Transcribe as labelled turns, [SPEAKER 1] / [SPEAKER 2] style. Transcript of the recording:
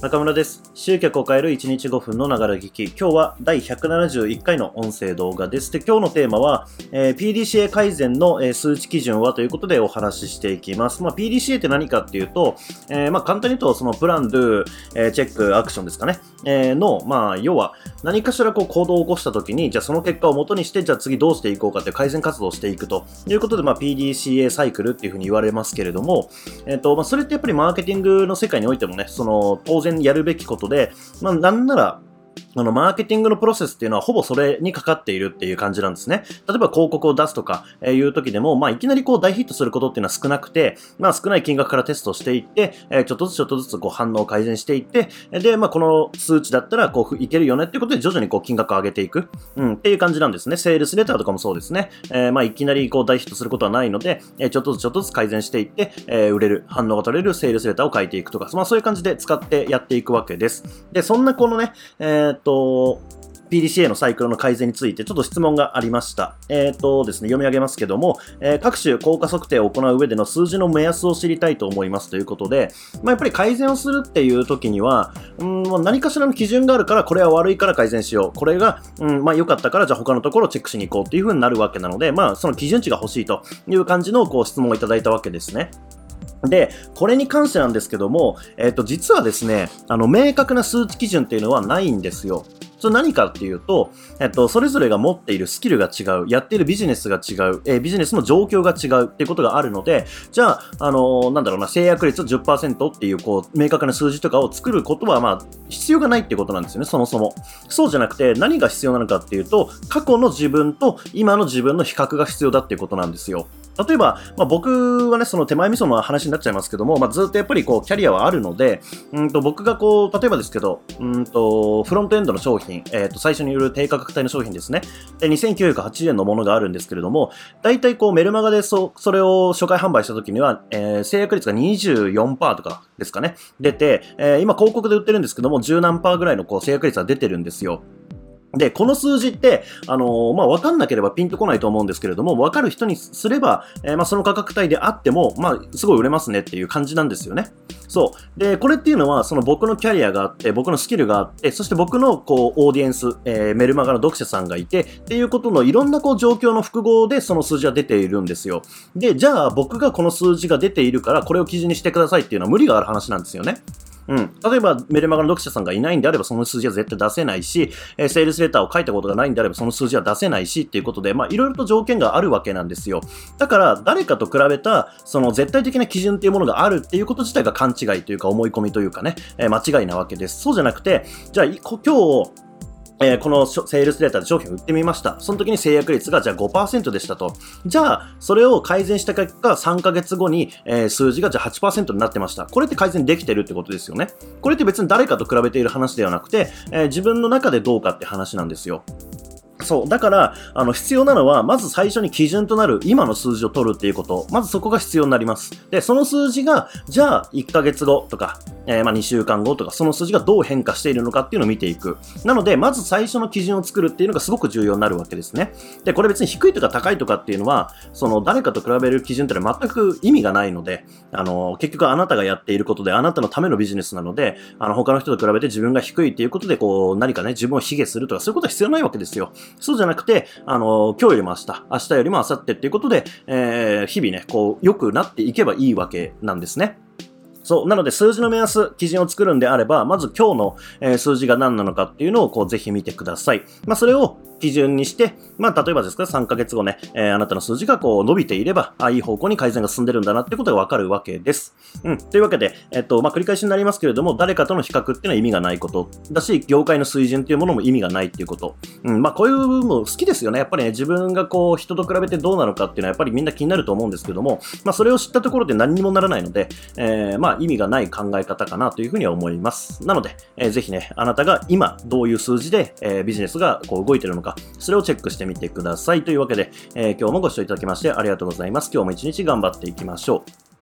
[SPEAKER 1] 中村です。集客を変える1日5分のながら聞き。今日は第171回の音声動画です。で、今日のテーマは、えー、PDCA 改善の、えー、数値基準はということでお話ししていきます。まあ、PDCA って何かっていうと、えー、まあ、簡単に言うと、そのプラン、ドゥ、えー、チェック、アクションですかね。えー、の、まあ、要は、何かしらこう行動を起こした時に、じゃあその結果を元にして、じゃあ次どうしていこうかって改善活動をしていくということで、まあ、PDCA サイクルっていうふうに言われますけれども、えっ、と、まあ、それってやっぱりマーケティングの世界においてもね、その、当然やるべきことで、まあ、なんなら、あの、マーケティングのプロセスっていうのはほぼそれにかかっているっていう感じなんですね。例えば広告を出すとか、えいう時でも、まあ、いきなりこう大ヒットすることっていうのは少なくて、まあ、少ない金額からテストしていって、えちょっとずつちょっとずつこう反応を改善していって、で、まあ、この数値だったらこういけるよねっていうことで徐々にこう金額を上げていく、うん、っていう感じなんですね。セールスレターとかもそうですね。えー、まあ、いきなりこう大ヒットすることはないので、えちょっとずつちょっとずつ改善していって、え、売れる、反応が取れるセールスレターを書いていくとか、まあ、そういう感じで使ってやっていくわけです。で、そんなこのね、えー、っと、PDCA のサイクルの改善についてちょっと質問がありました。えっ、とですね、読み上げますけども、えー、各種効果測定を行う上での数字の目安を知りたいと思いますということで、まあ、やっぱり改善をするっていう時には、うん、何かしらの基準があるから、これは悪いから改善しよう。これが、うん、まあ良かったから、じゃあ他のところをチェックしに行こうっていう風になるわけなので、まあその基準値が欲しいという感じのこう質問をいただいたわけですね。で、これに関してなんですけども、えっ、ー、と、実はですね、あの、明確な数値基準っていうのはないんですよ。それ何かっていうと、えっと、それぞれが持っているスキルが違う、やっているビジネスが違う、えー、ビジネスの状況が違うっていうことがあるので、じゃあ、あのー、なんだろうな、制約率10%っていう、こう、明確な数字とかを作ることは、まあ、必要がないっていうことなんですよね、そもそも。そうじゃなくて、何が必要なのかっていうと、過去の自分と今の自分の比較が必要だっていうことなんですよ。例えば、まあ、僕はね、その手前味噌の話になっちゃいますけども、まあ、ずっとやっぱりこう、キャリアはあるので、うんと、僕がこう、例えばですけど、うんと、フロントエンドの商品、えっ、ー、と、最初に売る低価格帯の商品ですね。で、2980円のものがあるんですけれども、大体こう、メルマガでそ、それを初回販売した時には、えー、制約率が24%とかですかね、出て、えー、今広告で売ってるんですけども、10何パーぐらいのこう、制約率が出てるんですよ。で、この数字って、あのー、まあ、わかんなければピンとこないと思うんですけれども、わかる人にすれば、えー、まあ、その価格帯であっても、まあ、すごい売れますねっていう感じなんですよね。そう。で、これっていうのは、その僕のキャリアがあって、僕のスキルがあって、そして僕の、こう、オーディエンス、えー、メルマガの読者さんがいて、っていうことのいろんな、こう、状況の複合で、その数字は出ているんですよ。で、じゃあ、僕がこの数字が出ているから、これを基準にしてくださいっていうのは無理がある話なんですよね。うん。例えば、メルマガの読者さんがいないんであれば、その数字は絶対出せないし、えー、セールスレターを書いたことがないんであれば、その数字は出せないし、っていうことで、まあ、いろいろと条件があるわけなんですよ。だから、誰かと比べた、その絶対的な基準っていうものがあるっていうこと自体が勘違いというか、思い込みというかね、えー、間違いなわけです。そうじゃなくて、じゃあ、今日、えー、このセールスデータで商品を売ってみました。その時に制約率がじゃあ5%でしたと。じゃあ、それを改善した結果、3ヶ月後に、えー、数字がじゃあ8%になってました。これって改善できてるってことですよね。これって別に誰かと比べている話ではなくて、えー、自分の中でどうかって話なんですよ。そう。だから、あの、必要なのは、まず最初に基準となる今の数字を取るっていうこと。まずそこが必要になります。で、その数字が、じゃあ、1ヶ月後とか、えー、まあ、2週間後とか、その数字がどう変化しているのかっていうのを見ていく。なので、まず最初の基準を作るっていうのがすごく重要になるわけですね。で、これ別に低いとか高いとかっていうのは、その、誰かと比べる基準ってのは全く意味がないので、あの、結局あなたがやっていることで、あなたのためのビジネスなので、あの、他の人と比べて自分が低いっていうことで、こう、何かね、自分を卑下するとか、そういうことは必要ないわけですよ。そうじゃなくて、あの、今日よりも明日、明日よりも明後日っていうことで、えー、日々ね、こう、良くなっていけばいいわけなんですね。そう。なので、数字の目安、基準を作るんであれば、まず今日の、えー、数字が何なのかっていうのを、こう、ぜひ見てください。まあ、それを基準にして、まあ、例えばですか、3ヶ月後ね、えー、あなたの数字がこう、伸びていれば、あ、いい方向に改善が進んでるんだなってことがわかるわけです。うん。というわけで、えっと、まあ、繰り返しになりますけれども、誰かとの比較っていうのは意味がないことだし、業界の水準っていうものも意味がないっていうこと。うん。まあ、こういう部分も好きですよね。やっぱりね、自分がこう、人と比べてどうなのかっていうのはやっぱりみんな気になると思うんですけども、まあ、それを知ったところで何にもならないので、えー、まあ、意味がない考え方かなというふうには思います。なので、えー、ぜひね、あなたが今どういう数字で、えー、ビジネスがこう動いてるのかか、それをチェックしてみてください。というわけで、えー、今日もご視聴いただきましてありがとうございます。今日も一日頑張っていきましょう。